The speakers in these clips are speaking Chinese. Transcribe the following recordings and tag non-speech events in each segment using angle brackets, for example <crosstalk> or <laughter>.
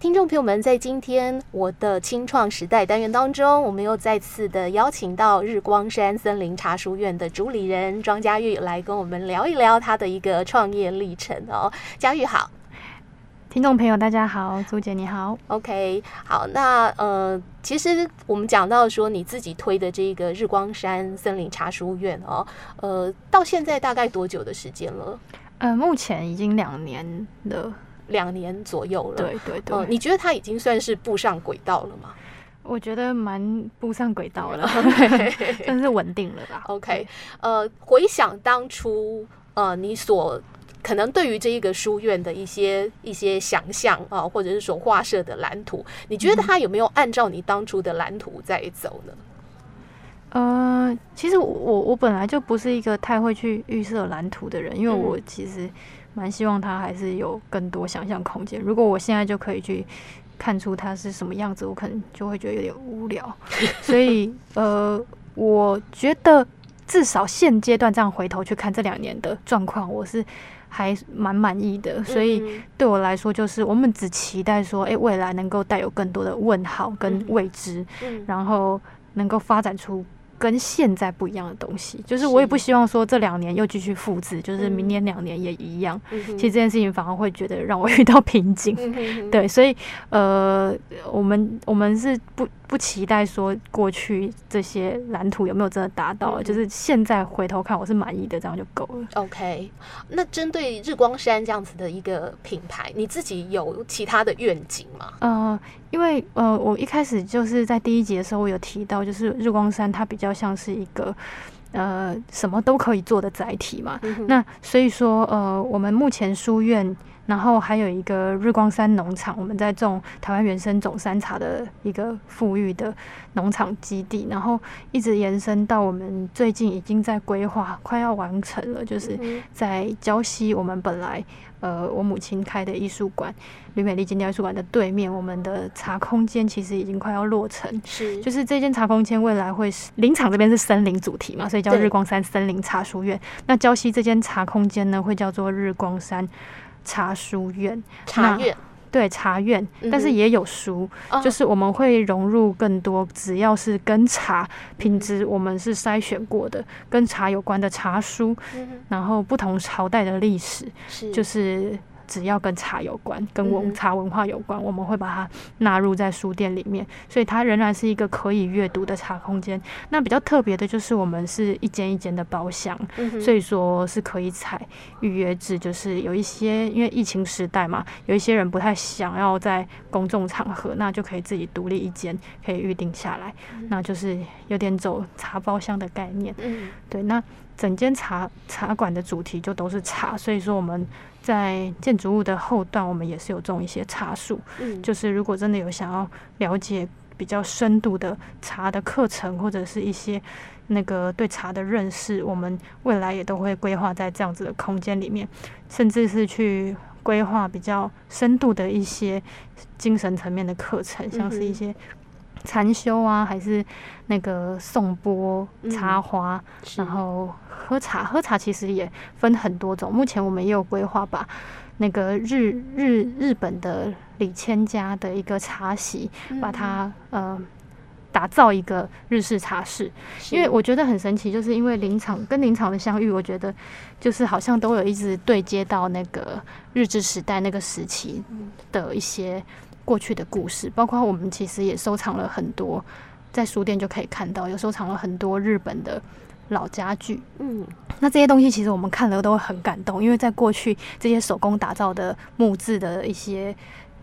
听众朋友们，在今天我的清创时代单元当中，我们又再次的邀请到日光山森林茶书院的主理人庄佳玉来跟我们聊一聊他的一个创业历程哦。佳玉好，听众朋友大家好，朱姐你好，OK，好，那呃，其实我们讲到说你自己推的这个日光山森林茶书院哦，呃，到现在大概多久的时间了？呃，目前已经两年了。两年左右了，对对对、呃。你觉得他已经算是步上轨道了吗？我觉得蛮步上轨道了，<laughs> 算是稳定了吧。OK，呃，回想当初，呃，你所可能对于这一个书院的一些一些想象啊、呃，或者是所画设的蓝图，你觉得他有没有按照你当初的蓝图在走呢？嗯、呃，其实我我本来就不是一个太会去预设蓝图的人，因为我其实。蛮希望他还是有更多想象空间。如果我现在就可以去看出他是什么样子，我可能就会觉得有点无聊。<laughs> 所以，呃，我觉得至少现阶段这样回头去看这两年的状况，我是还蛮满意的。所以对我来说，就是我们只期待说，诶，未来能够带有更多的问号跟未知，然后能够发展出。跟现在不一样的东西，就是我也不希望说这两年又继续复制，就是明年两年也一样。其实这件事情反而会觉得让我 <laughs> 遇到瓶颈。对，所以呃，我们我们是不不期待说过去这些蓝图有没有真的达到，就是现在回头看我是满意的，这样就够了。OK，那针对日光山这样子的一个品牌，你自己有其他的愿景吗？呃。因为呃，我一开始就是在第一集的时候，我有提到，就是日光山它比较像是一个呃什么都可以做的载体嘛。嗯、那所以说呃，我们目前书院，然后还有一个日光山农场，我们在种台湾原生种山茶的一个富裕的农场基地，然后一直延伸到我们最近已经在规划，快要完成了，就是在礁溪，我们本来呃我母亲开的艺术馆。吕美丽金雕艺术馆的对面，我们的茶空间其实已经快要落成。是，就是这间茶空间未来会是林场这边是森林主题嘛，所以叫日光山森林茶书院。那礁溪这间茶空间呢，会叫做日光山茶书院。茶院，对，茶院，但是也有书，嗯，就是我们会融入更多，只要是跟茶品质我们是筛选过的，跟茶有关的茶书，然后不同朝代的历史，就是。只要跟茶有关，跟文茶文化有关，我们会把它纳入在书店里面，所以它仍然是一个可以阅读的茶空间。那比较特别的就是我们是一间一间的包厢，所以说是可以采预约制，就是有一些因为疫情时代嘛，有一些人不太想要在公众场合，那就可以自己独立一间，可以预定下来，那就是有点走茶包厢的概念。对，那整间茶茶馆的主题就都是茶，所以说我们。在建筑物的后段，我们也是有种一些茶树。嗯，就是如果真的有想要了解比较深度的茶的课程，或者是一些那个对茶的认识，我们未来也都会规划在这样子的空间里面，甚至是去规划比较深度的一些精神层面的课程，像是一些禅修啊，还是那个颂钵、插花，然后。喝茶，喝茶其实也分很多种。目前我们也有规划，把那个日日日本的李千家的一个茶席，把它呃打造一个日式茶室。因为我觉得很神奇，就是因为林场跟林场的相遇，我觉得就是好像都有一直对接到那个日治时代那个时期的一些过去的故事，包括我们其实也收藏了很多，在书店就可以看到，有收藏了很多日本的。老家具，嗯，那这些东西其实我们看了都会很感动，因为在过去这些手工打造的木质的一些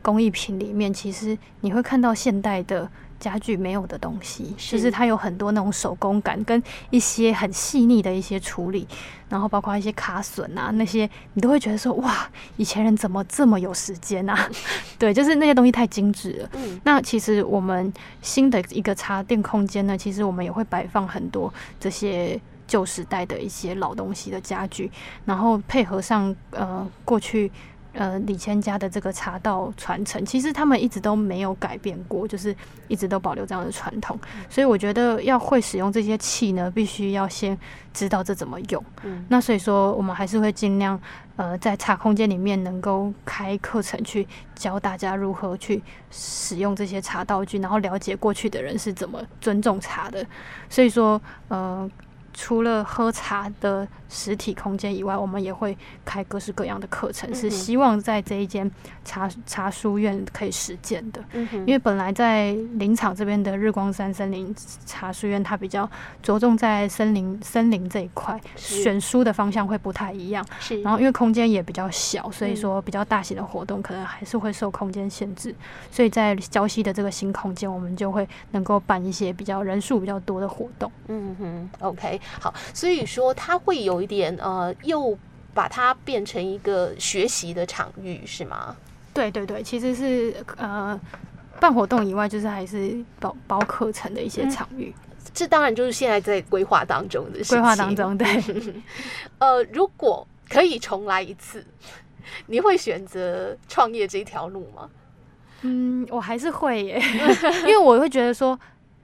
工艺品里面，其实你会看到现代的家具没有的东西，就是它有很多那种手工感跟一些很细腻的一些处理，然后包括一些卡榫啊那些，你都会觉得说哇，以前人怎么这么有时间啊？<laughs> 对，就是那些东西太精致了。嗯，那其实我们新的一个插电空间呢，其实我们也会摆放很多这些旧时代的一些老东西的家具，然后配合上呃过去。呃李千家的这个茶道传承，其实他们一直都没有改变过，就是一直都保留这样的传统。所以我觉得要会使用这些器呢，必须要先知道这怎么用。嗯，那所以说我们还是会尽量呃在茶空间里面能够开课程去教大家如何去使用这些茶道具，然后了解过去的人是怎么尊重茶的。所以说呃。除了喝茶的实体空间以外，我们也会开各式各样的课程，是希望在这一间茶茶书院可以实践的。因为本来在林场这边的日光山森林茶书院，它比较着重在森林森林这一块，选书的方向会不太一样。然后因为空间也比较小，所以说比较大型的活动可能还是会受空间限制。所以在礁溪的这个新空间，我们就会能够办一些比较人数比较多的活动。嗯哼，OK。好，所以说它会有一点呃，又把它变成一个学习的场域，是吗？对对对，其实是呃，办活动以外，就是还是包包课程的一些场域。嗯，这当然就是现在在规划当中的事情。规划当中，对。<laughs> 呃，如果可以重来一次，你会选择创业这条路吗？嗯，我还是会耶，<laughs> 因为我会觉得说，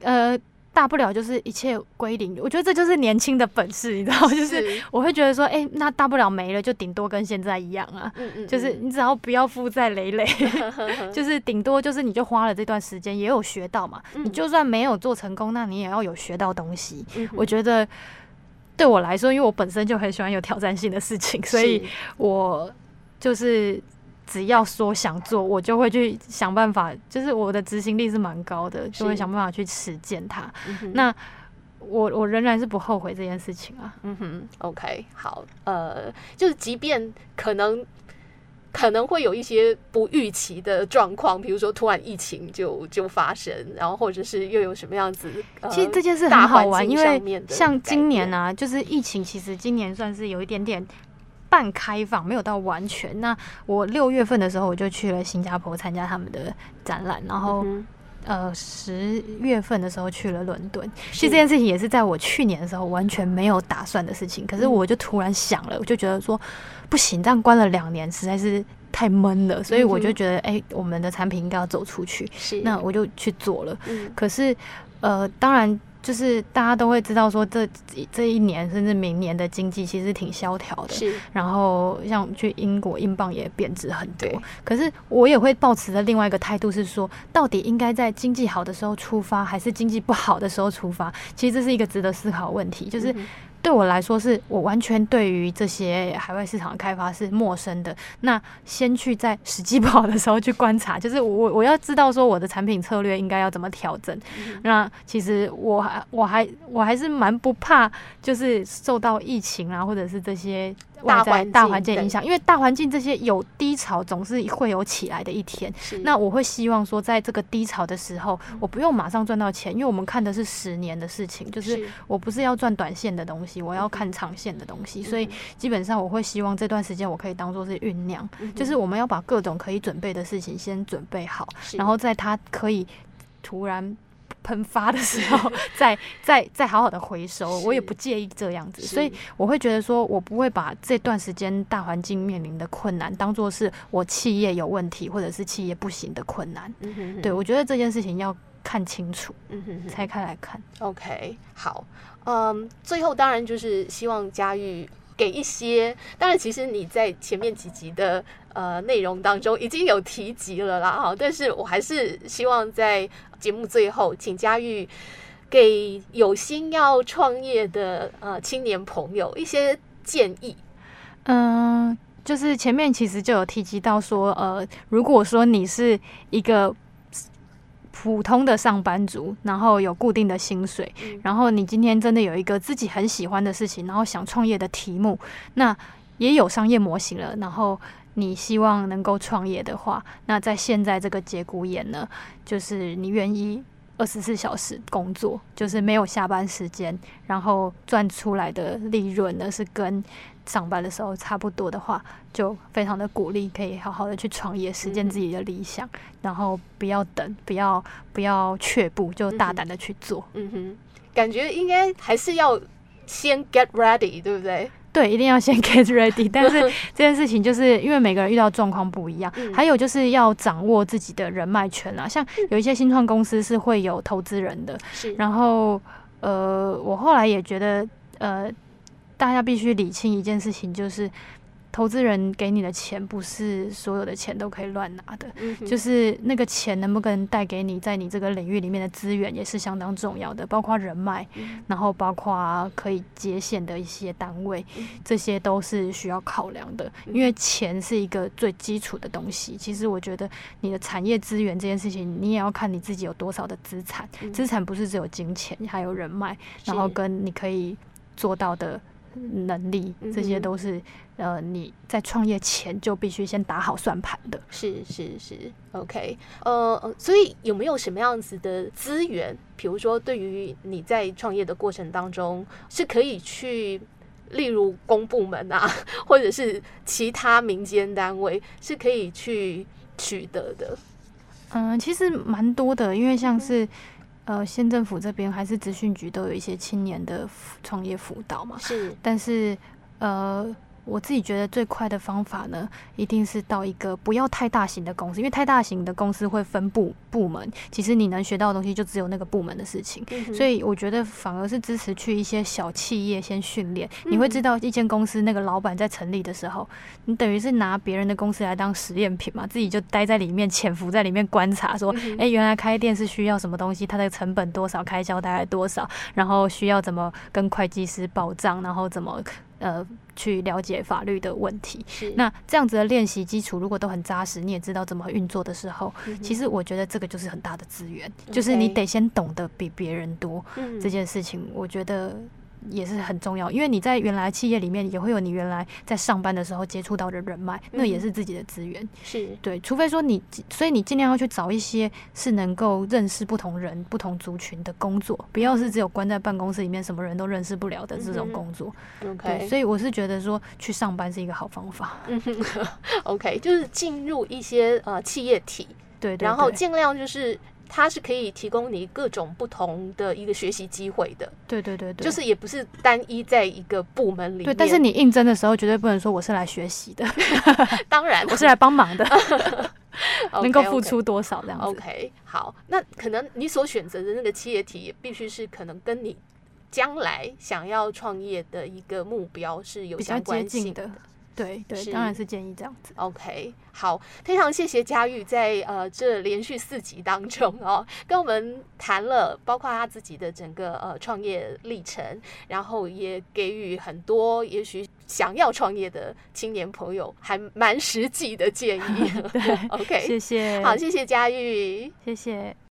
呃。大不了就是一切归零，我觉得这就是年轻的本事，<laughs> 你知道吗？就是我会觉得说，哎、欸，那大不了没了，就顶多跟现在一样啊。嗯嗯嗯，就是你只要不要负债累累，<laughs> 就是顶多就是你就花了这段时间也有学到嘛。你就算没有做成功，那你也要有学到东西。我觉得对我来说，因为我本身就很喜欢有挑战性的事情，所以我就是。只要说想做，我就会去想办法。就是我的执行力是蛮高的，就会想办法去实践它。嗯、那我我仍然是不后悔这件事情啊。嗯哼，OK，好，呃，就是即便可能可能会有一些不预期的状况，比如说突然疫情就就发生，然后或者是又有什么样子，呃、其实这件事很好玩，因为像今年啊，就是疫情，其实今年算是有一点点。半开放，没有到完全。那我六月份的时候，我就去了新加坡参加他们的展览，然后、嗯、呃十月份的时候去了伦敦。其实这件事情也是在我去年的时候完全没有打算的事情，可是我就突然想了，我就觉得说不行，这样关了两年实在是太闷了，所以我就觉得哎、欸，我们的产品应该要走出去。是，那我就去做了。嗯、可是呃，当然。就是大家都会知道说，这这一年甚至明年的经济其实挺萧条的。是。然后像去英国，英镑也贬值很多。可是我也会抱持的另外一个态度是说，到底应该在经济好的时候出发，还是经济不好的时候出发？其实这是一个值得思考的问题。就是。嗯对我来说，是我完全对于这些海外市场的开发是陌生的。那先去在时机不好的时候去观察，就是我我要知道说我的产品策略应该要怎么调整。嗯、那其实我还我还我还是蛮不怕，就是受到疫情啊，或者是这些。外在大环境影响，因为大环境这些有低潮，总是会有起来的一天。那我会希望说，在这个低潮的时候，我不用马上赚到钱，因为我们看的是十年的事情，就是我不是要赚短线的东西，我要看长线的东西。所以基本上我会希望这段时间我可以当做是酝酿，就是我们要把各种可以准备的事情先准备好，然后在它可以突然。喷发的时候，再再再好好的回收，我也不介意这样子，所以我会觉得说，我不会把这段时间大环境面临的困难当做是我企业有问题或者是企业不行的困难。嗯哼哼。对，我觉得这件事情要看清楚，嗯哼哼，拆开来看。OK，好，嗯，最后当然就是希望嘉玉给一些，当然其实你在前面几集的。呃，内容当中已经有提及了啦，哈，但是我还是希望在节目最后，请嘉玉给有心要创业的呃青年朋友一些建议。嗯，就是前面其实就有提及到说，呃，如果说你是一个普通的上班族，然后有固定的薪水，然后你今天真的有一个自己很喜欢的事情，然后想创业的题目，那也有商业模型了，然后。你希望能够创业的话，那在现在这个节骨眼呢，就是你愿意二十四小时工作，就是没有下班时间，然后赚出来的利润呢是跟上班的时候差不多的话，就非常的鼓励，可以好好的去创业，实现自己的理想，嗯、然后不要等，不要不要却步，就大胆的去做。嗯哼，感觉应该还是要先 get ready，对不对？对，一定要先 <laughs> get ready。但是 <laughs> 这件事情就是因为每个人遇到状况不一样，嗯、还有就是要掌握自己的人脉圈啊。像有一些新创公司是会有投资人的，是。然后呃，我后来也觉得呃，大家必须理清一件事情，就是。投资人给你的钱不是所有的钱都可以乱拿的，嗯、就是那个钱能不能带给你在你这个领域里面的资源也是相当重要的，包括人脉，嗯、然后包括可以接线的一些单位，嗯、这些都是需要考量的。因为钱是一个最基础的东西。其实我觉得你的产业资源这件事情，你也要看你自己有多少的资产。嗯、资产不是只有金钱，还有人脉，然后跟你可以做到的。能力，这些都是呃，你在创业前就必须先打好算盘的。是是是，OK，呃，所以有没有什么样子的资源？比如说，对于你在创业的过程当中，是可以去，例如公部门啊，或者是其他民间单位，是可以去取得的。嗯、呃，其实蛮多的，因为像是。呃，县政府这边还是资讯局都有一些青年的创业辅导嘛。是，但是呃。我自己觉得最快的方法呢，一定是到一个不要太大型的公司，因为太大型的公司会分部部门，其实你能学到的东西就只有那个部门的事情。嗯、所以我觉得反而是支持去一些小企业先训练，嗯、你会知道一间公司那个老板在成立的时候，你等于是拿别人的公司来当实验品嘛，自己就待在里面，潜伏在里面观察，说，哎、嗯欸，原来开店是需要什么东西，它的成本多少，开销大概多少，然后需要怎么跟会计师报账，然后怎么。呃，去了解法律的问题。那这样子的练习基础，如果都很扎实，你也知道怎么运作的时候，嗯、其实我觉得这个就是很大的资源.就是你得先懂得比别人多。嗯、这件事情，我觉得。也是很重要，因为你在原来企业里面也会有你原来在上班的时候接触到的人脉，嗯、那也是自己的资源。是对，除非说你，所以你尽量要去找一些是能够认识不同人、不同族群的工作，不要是只有关在办公室里面什么人都认识不了的这种工作。嗯、对.所以我是觉得说去上班是一个好方法。嗯、OK，就是进入一些呃企业体，对，对，对，然后尽量就是。它是可以提供你各种不同的一个学习机会的，对对对对，就是也不是单一在一个部门里面。对，但是你应征的时候绝对不能说我是来学习的，<laughs> 当然我是来帮忙的，<laughs> 能够付出多少这样子。OK，好，那可能你所选择的那个企业体也必须是可能跟你将来想要创业的一个目标是有相关性的。对对，是当然是建议这样子。OK，好，非常谢谢佳玉在呃这连续四集当中哦，跟我们谈了包括他自己的整个呃创业历程，然后也给予很多也许想要创业的青年朋友还蛮实际的建议。<laughs> 对，<laughs> OK，谢谢，好，谢谢佳玉，谢谢。